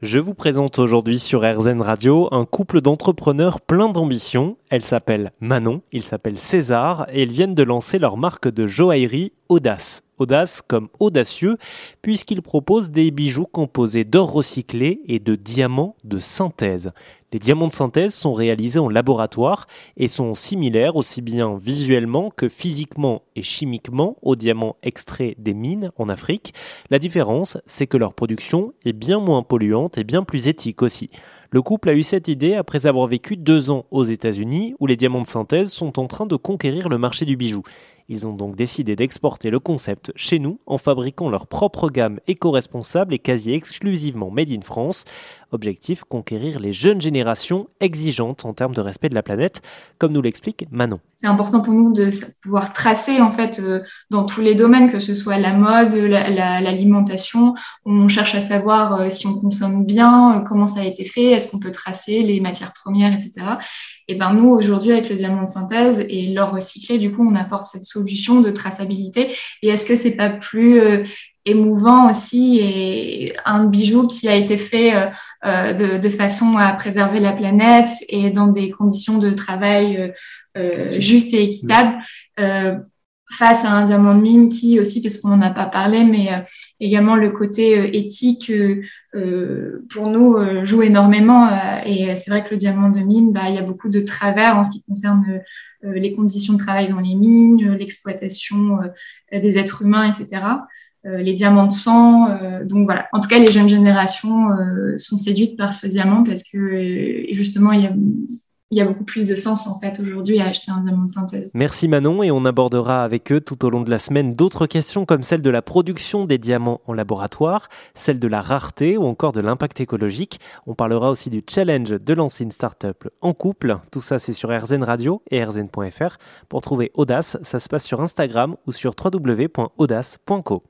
Je vous présente aujourd'hui sur RZN Radio un couple d'entrepreneurs plein d'ambition. Elle s'appelle Manon, il s'appelle César et ils viennent de lancer leur marque de joaillerie Audace. Audace comme audacieux, puisqu'ils proposent des bijoux composés d'or recyclé et de diamants de synthèse. Les diamants de synthèse sont réalisés en laboratoire et sont similaires aussi bien visuellement que physiquement et chimiquement aux diamants extraits des mines en Afrique. La différence, c'est que leur production est bien moins polluante et bien plus éthique aussi. Le couple a eu cette idée après avoir vécu deux ans aux États-Unis où les diamants de synthèse sont en train de conquérir le marché du bijou. Ils ont donc décidé d'exporter le concept chez nous en fabriquant leur propre gamme éco-responsable et quasi exclusivement made in France. Objectif conquérir les jeunes générations exigeantes en termes de respect de la planète, comme nous l'explique Manon. C'est important pour nous de pouvoir tracer en fait euh, dans tous les domaines, que ce soit la mode, l'alimentation. on cherche à savoir euh, si on consomme bien, euh, comment ça a été fait, est-ce qu'on peut tracer les matières premières, etc. Et ben nous aujourd'hui avec le diamant de synthèse et l'or recyclé, du coup on apporte cette solution de traçabilité. Et est-ce que c'est pas plus émouvant aussi et un bijou qui a été fait euh, euh, de, de, façon à préserver la planète et dans des conditions de travail justes et équitables face à un diamant de mine qui aussi, parce qu'on n'en a pas parlé, mais euh, également le côté euh, éthique euh, pour nous joue énormément. et c'est vrai que le diamant de mine, bah, il y a beaucoup de travers en ce qui concerne les conditions de travail dans les mines, l'exploitation des êtres humains, etc. les diamants de sang. donc voilà. En tout cas, les jeunes générations sont séduites par ce diamant parce que justement, il y a il y a beaucoup plus de sens en fait aujourd'hui à acheter un diamant de synthèse. Merci Manon et on abordera avec eux tout au long de la semaine d'autres questions comme celle de la production des diamants en laboratoire, celle de la rareté ou encore de l'impact écologique. On parlera aussi du challenge de lancer une start-up en couple. Tout ça c'est sur RZN Radio et rzn.fr. Pour trouver Audace, ça se passe sur Instagram ou sur www.audace.co.